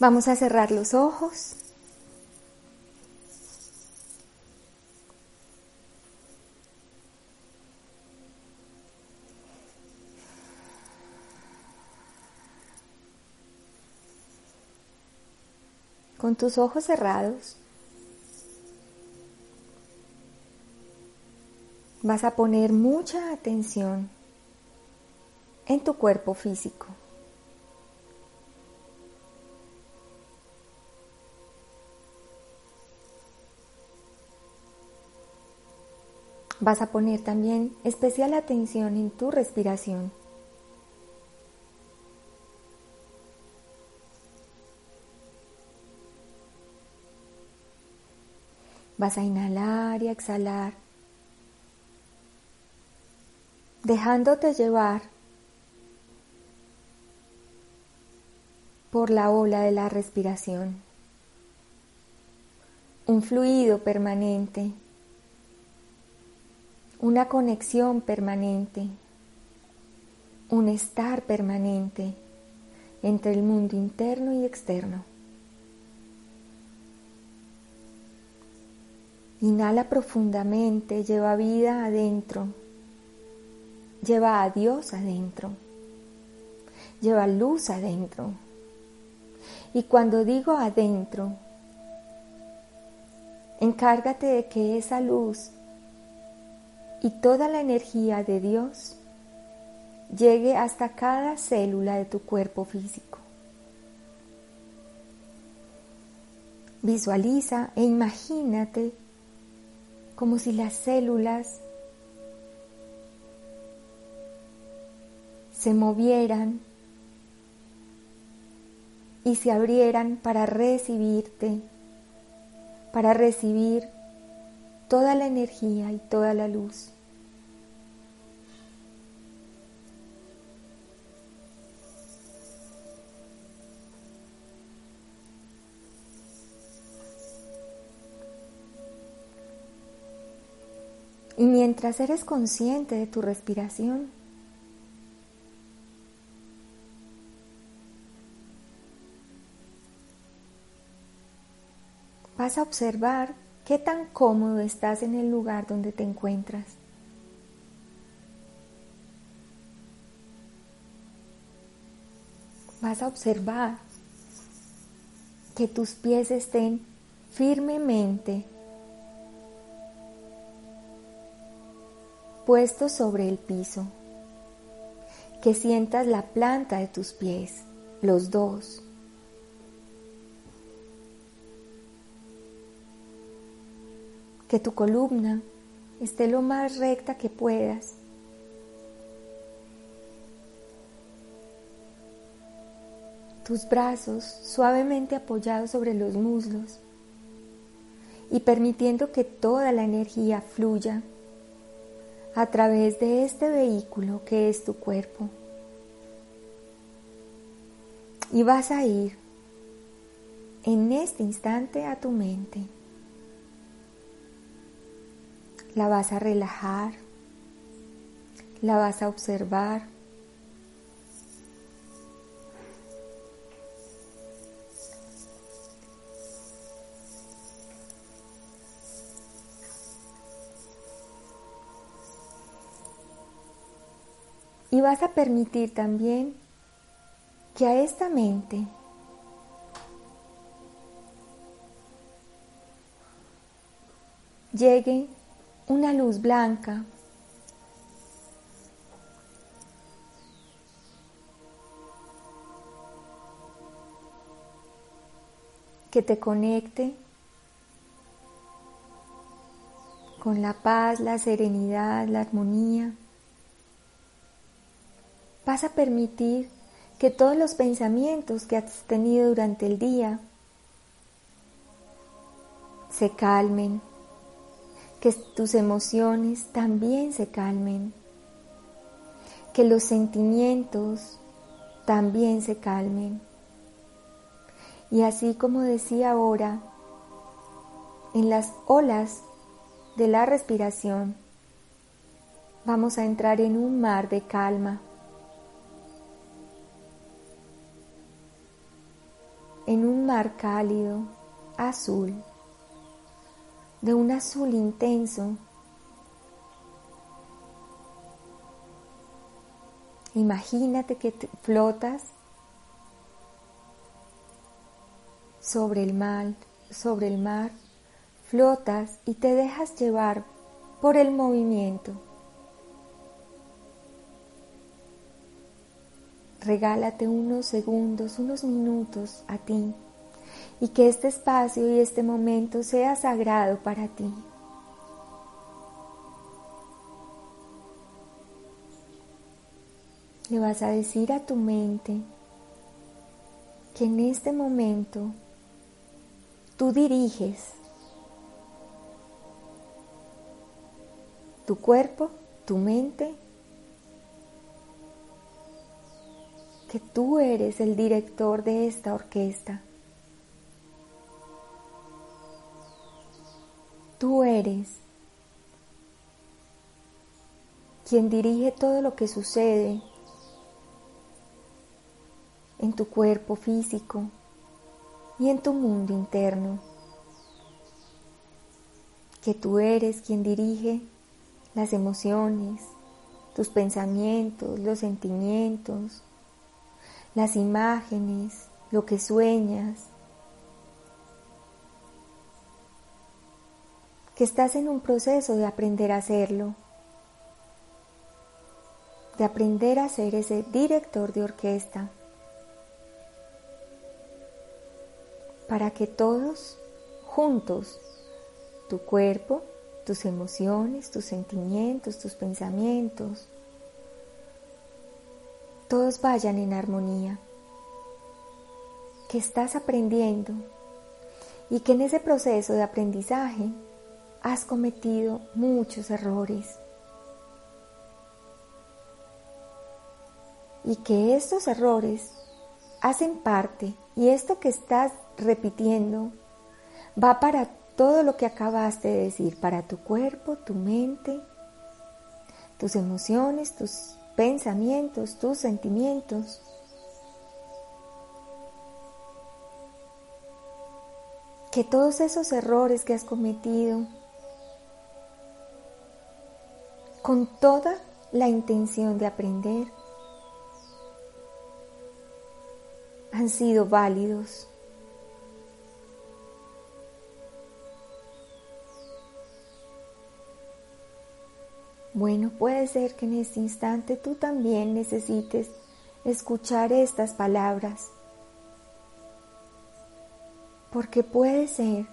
Vamos a cerrar los ojos. Con tus ojos cerrados, vas a poner mucha atención en tu cuerpo físico. Vas a poner también especial atención en tu respiración. Vas a inhalar y exhalar, dejándote llevar por la ola de la respiración. Un fluido permanente una conexión permanente, un estar permanente entre el mundo interno y externo. Inhala profundamente, lleva vida adentro, lleva a Dios adentro, lleva luz adentro. Y cuando digo adentro, encárgate de que esa luz y toda la energía de Dios llegue hasta cada célula de tu cuerpo físico. Visualiza e imagínate como si las células se movieran y se abrieran para recibirte, para recibir toda la energía y toda la luz. Y mientras eres consciente de tu respiración, vas a observar ¿Qué tan cómodo estás en el lugar donde te encuentras? Vas a observar que tus pies estén firmemente puestos sobre el piso, que sientas la planta de tus pies, los dos, que tu columna esté lo más recta que puedas. Tus brazos suavemente apoyados sobre los muslos y permitiendo que toda la energía fluya a través de este vehículo que es tu cuerpo. Y vas a ir en este instante a tu mente la vas a relajar, la vas a observar. Y vas a permitir también que a esta mente llegue una luz blanca. que te conecte con la paz, la serenidad, la armonía. Vas a permitir que todos los pensamientos que has tenido durante el día se calmen, que tus emociones también se calmen, que los sentimientos también se calmen. Y así como decía ahora, en las olas de la respiración, vamos a entrar en un mar de calma. en un mar cálido, azul, de un azul intenso. Imagínate que flotas sobre el mar, sobre el mar, flotas y te dejas llevar por el movimiento. Regálate unos segundos, unos minutos a ti y que este espacio y este momento sea sagrado para ti. Le vas a decir a tu mente que en este momento tú diriges tu cuerpo, tu mente que tú eres el director de esta orquesta. Tú eres quien dirige todo lo que sucede en tu cuerpo físico y en tu mundo interno. Que tú eres quien dirige las emociones, tus pensamientos, los sentimientos, las imágenes, lo que sueñas, que estás en un proceso de aprender a hacerlo, de aprender a ser ese director de orquesta, para que todos juntos, tu cuerpo, tus emociones, tus sentimientos, tus pensamientos, todos vayan en armonía, que estás aprendiendo y que en ese proceso de aprendizaje has cometido muchos errores y que estos errores hacen parte y esto que estás repitiendo va para todo lo que acabaste de decir, para tu cuerpo, tu mente, tus emociones, tus pensamientos, tus sentimientos. Que todos esos errores que has cometido, con toda la intención de aprender, han sido válidos. Bueno, puede ser que en este instante tú también necesites escuchar estas palabras, porque puede ser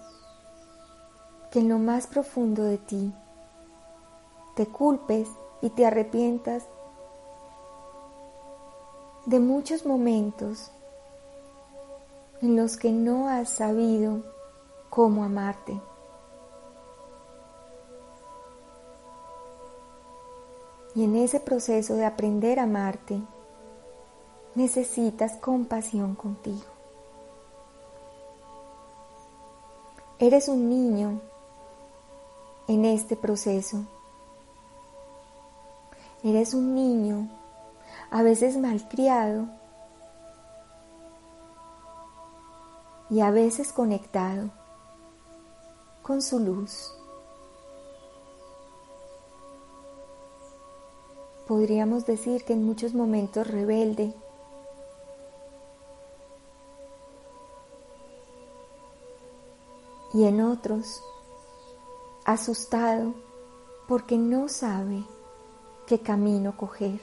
que en lo más profundo de ti te culpes y te arrepientas de muchos momentos en los que no has sabido cómo amarte. Y en ese proceso de aprender a amarte, necesitas compasión contigo. Eres un niño en este proceso. Eres un niño a veces malcriado y a veces conectado con su luz. podríamos decir que en muchos momentos rebelde. Y en otros asustado porque no sabe qué camino coger.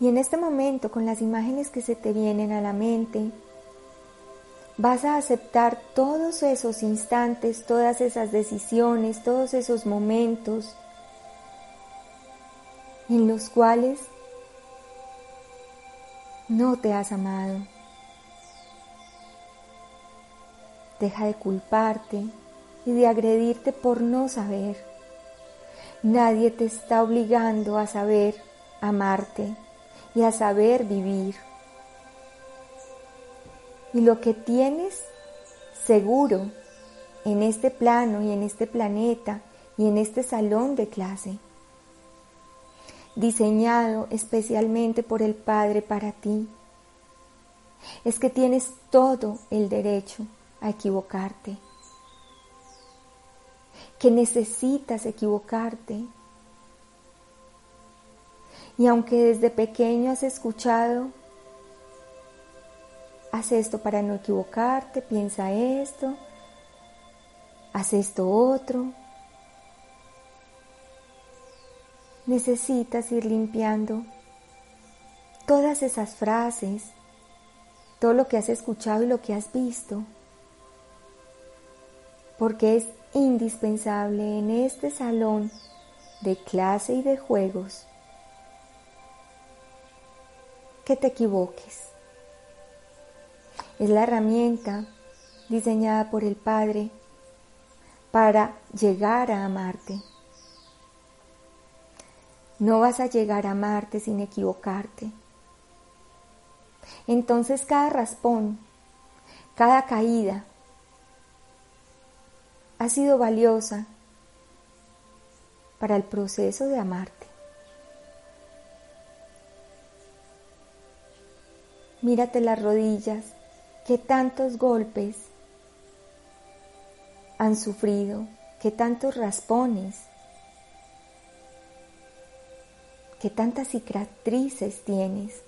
Y en este momento, con las imágenes que se te vienen a la mente, vas a aceptar todos esos instantes, todas esas decisiones, todos esos momentos en los cuales no te has amado. Deja de culparte y de agredirte por no saber. Nadie te está obligando a saber amarte y a saber vivir y lo que tienes seguro en este plano y en este planeta y en este salón de clase. diseñado especialmente por el Padre para ti. Es que tienes todo el derecho a equivocarte, que necesitas equivocarte. Y aunque desde pequeño has escuchado, haz esto para no equivocarte, piensa esto, haz esto otro, necesitas ir limpiando todas esas frases, todo lo que has escuchado y lo que has visto, porque es indispensable en este salón de clase y de juegos que te equivoques. Es la herramienta diseñada por el Padre para llegar a amarte. No vas a llegar a amarte sin equivocarte. Entonces cada raspón, cada caída ha sido valiosa para el proceso de amarte. Mírate las rodillas, que tantos golpes han sufrido, que tantos raspones ¿Qué tantas cicatrices tienes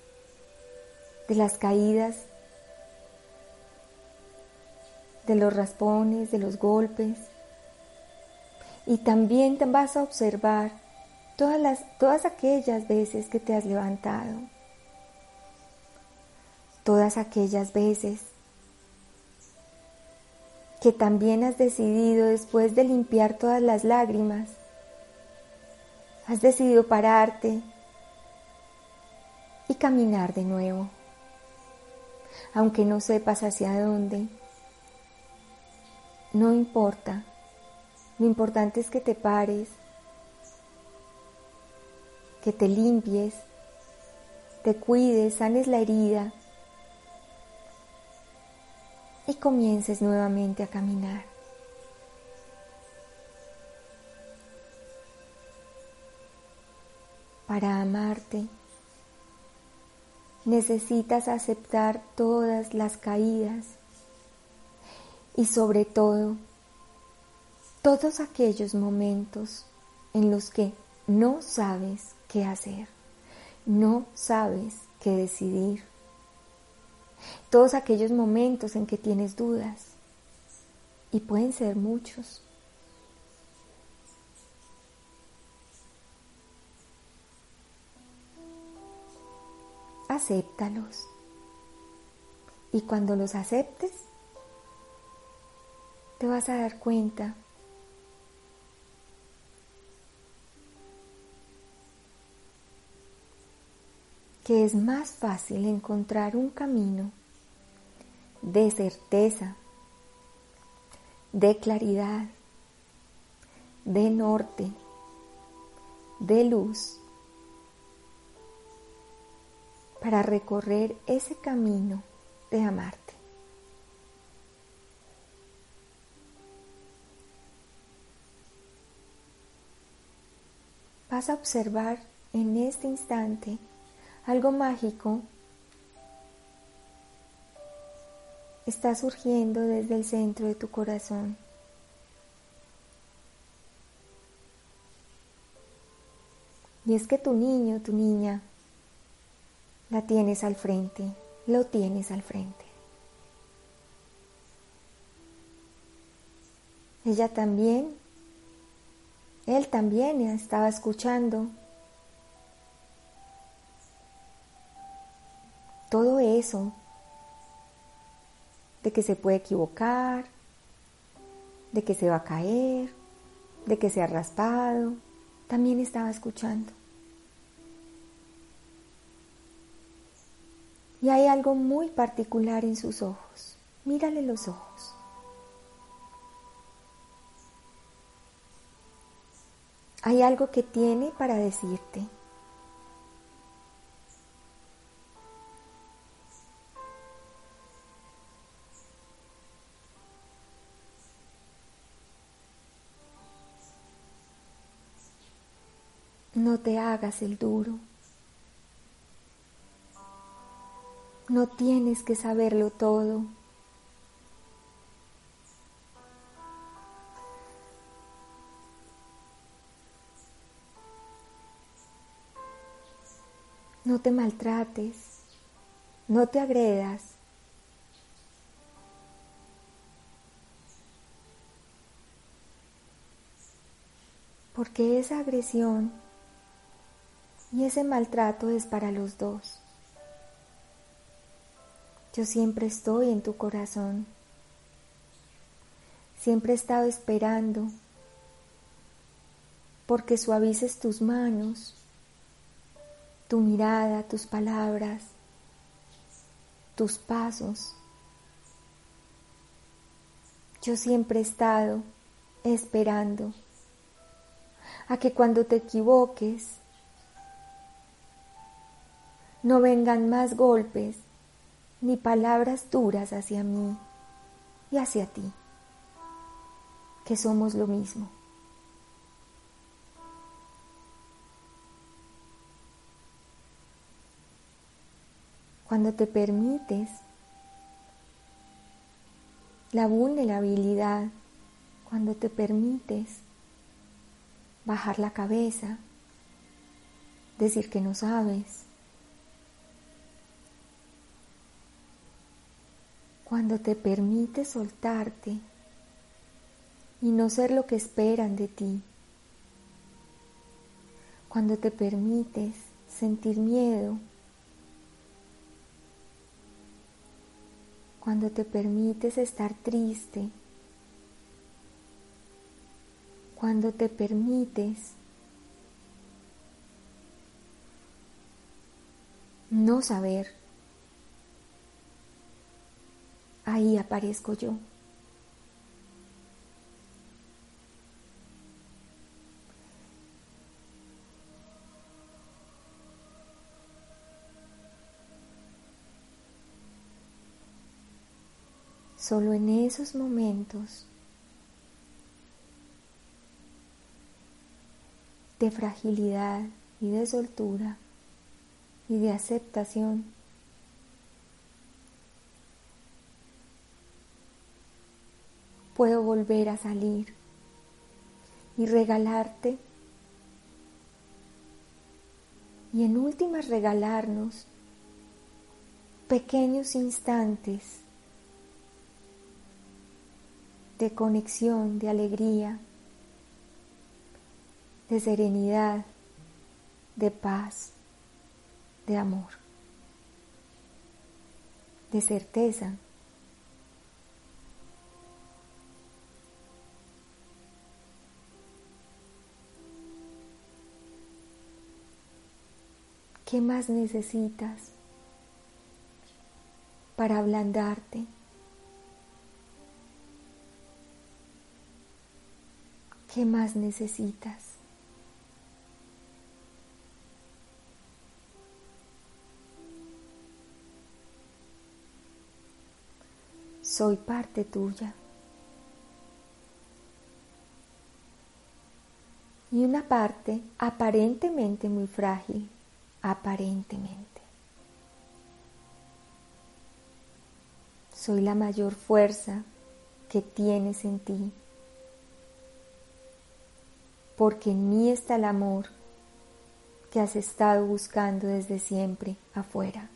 de las caídas, de los raspones, de los golpes? Y también vas a observar todas, las, todas aquellas veces que te has levantado, todas aquellas veces que también has decidido después de limpiar todas las lágrimas, Has decidido pararte y caminar de nuevo, aunque no sepas hacia dónde. No importa, lo importante es que te pares, que te limpies, te cuides, sanes la herida y comiences nuevamente a caminar. Para amarte necesitas aceptar todas las caídas y sobre todo todos aquellos momentos en los que no sabes qué hacer, no sabes qué decidir, todos aquellos momentos en que tienes dudas y pueden ser muchos. acéptalos. Y cuando los aceptes, te vas a dar cuenta que es más fácil encontrar un camino de certeza, de claridad, de norte, de luz, para recorrer ese camino de amarte. Vas a observar en este instante algo mágico está surgiendo desde el centro de tu corazón. Y es que tu niño, tu niña, la tienes al frente, lo tienes al frente. Ella también, él también estaba escuchando todo eso de que se puede equivocar, de que se va a caer, de que se ha raspado, también estaba escuchando. Y hay algo muy particular en sus ojos. Mírale los ojos. Hay algo que tiene para decirte. No te hagas el duro. No tienes que saberlo todo. Te maltrates, no te agredas. Porque esa agresión y ese maltrato es para los dos. Yo siempre estoy en tu corazón. Siempre he estado esperando porque suavices tus manos, tu mirada, tus palabras, tus pasos. Yo siempre he estado esperando a que cuando te equivoques no vengan más golpes ni palabras duras hacia mí y hacia ti, que somos lo mismo. Cuando te permites la vulnerabilidad, cuando te permites bajar la cabeza, decir que no sabes, cuando te permites soltarte y no ser lo que esperan de ti, cuando te permites sentir miedo, cuando te permites estar triste, cuando te permites no saber ahí aparezco yo. Solo en esos momentos de fragilidad y de soltura y de aceptación. Puedo volver a salir y regalarte y en últimas regalarnos pequeños instantes de conexión, de alegría, de serenidad, de paz, de amor, de certeza ¿Qué más necesitas para ablandarte? ¿Qué más necesitas? Soy parte tuya. Y una parte aparentemente muy frágil aparentemente. Soy la mayor fuerza que tienes en ti, porque en mí está el amor que has estado buscando desde siempre afuera.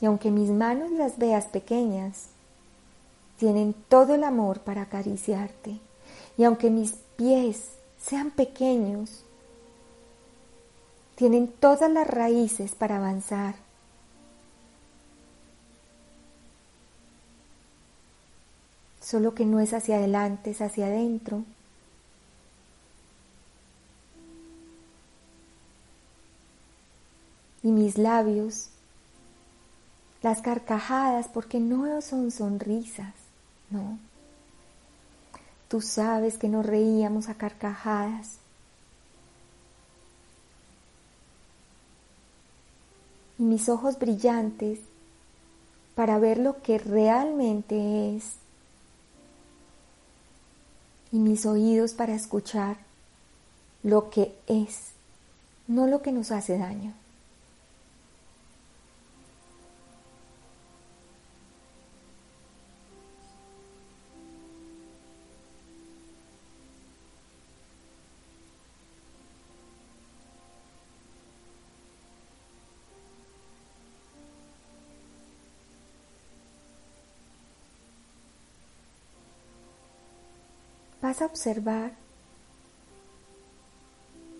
Y aunque mis manos las veas pequeñas, tienen todo el amor para acariciarte. Y aunque mis pies sean pequeños, tienen todas las raíces para avanzar. Solo que no es hacia adelante, es hacia adentro. Y mis labios, las carcajadas, porque no son sonrisas, no. Tú sabes que nos reíamos a carcajadas. Y mis ojos brillantes para ver lo que realmente es. Y mis oídos para escuchar lo que es, no lo que nos hace daño. Vas a observar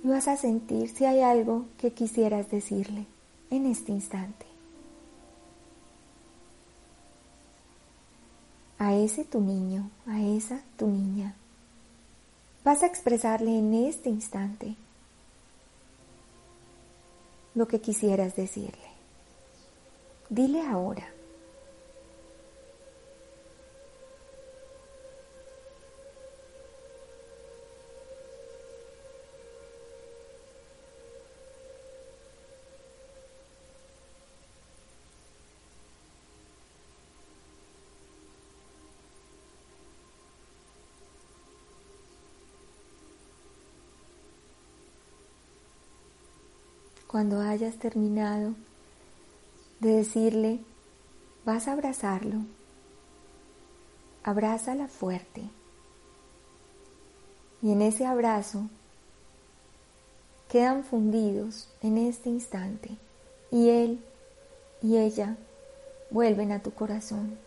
y vas a sentir si hay algo que quisieras decirle en este instante. A ese tu niño, a esa tu niña. Vas a expresarle en este instante lo que quisieras decirle. Dile ahora. Cuando hayas terminado de decirle, vas a abrazarlo, abrázala fuerte. Y en ese abrazo quedan fundidos en este instante y él y ella vuelven a tu corazón.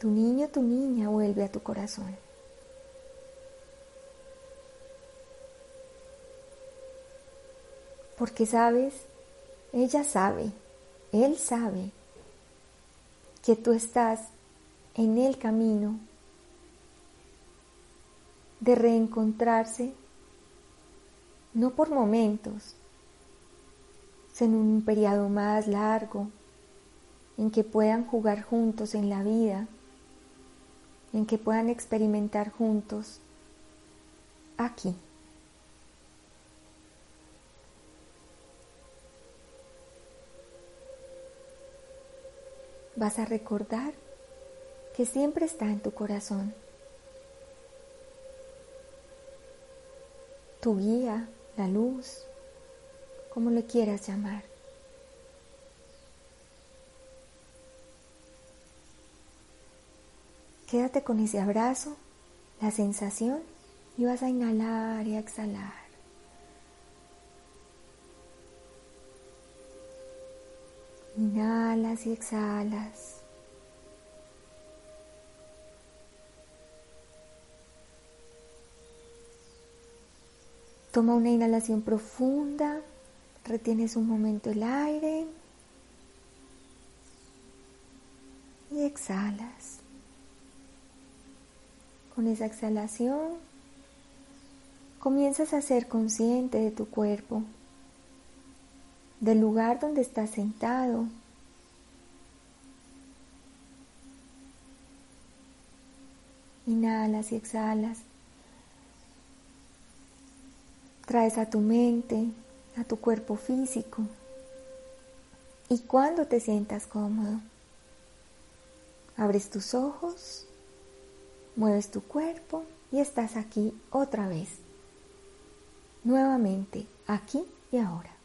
Tu niño, tu niña vuelve a tu corazón. Porque sabes, ella sabe, él sabe que tú estás en el camino de reencontrarse, no por momentos, sino en un periodo más largo, en que puedan jugar juntos en la vida, en que puedan experimentar juntos aquí. Vas a recordar que siempre está en tu corazón. Tu guía, la luz, como le quieras llamar. Quédate con ese abrazo, la sensación y vas a inhalar y a exhalar. Inhalas y exhalas. Toma una inhalación profunda, retienes un momento el aire y exhalas. Con esa exhalación comienzas a ser consciente de tu cuerpo del lugar donde estás sentado. Inhalas y exhalas. Traes a tu mente, a tu cuerpo físico. Y cuando te sientas cómodo, abres tus ojos, mueves tu cuerpo y estás aquí otra vez. Nuevamente, aquí y ahora.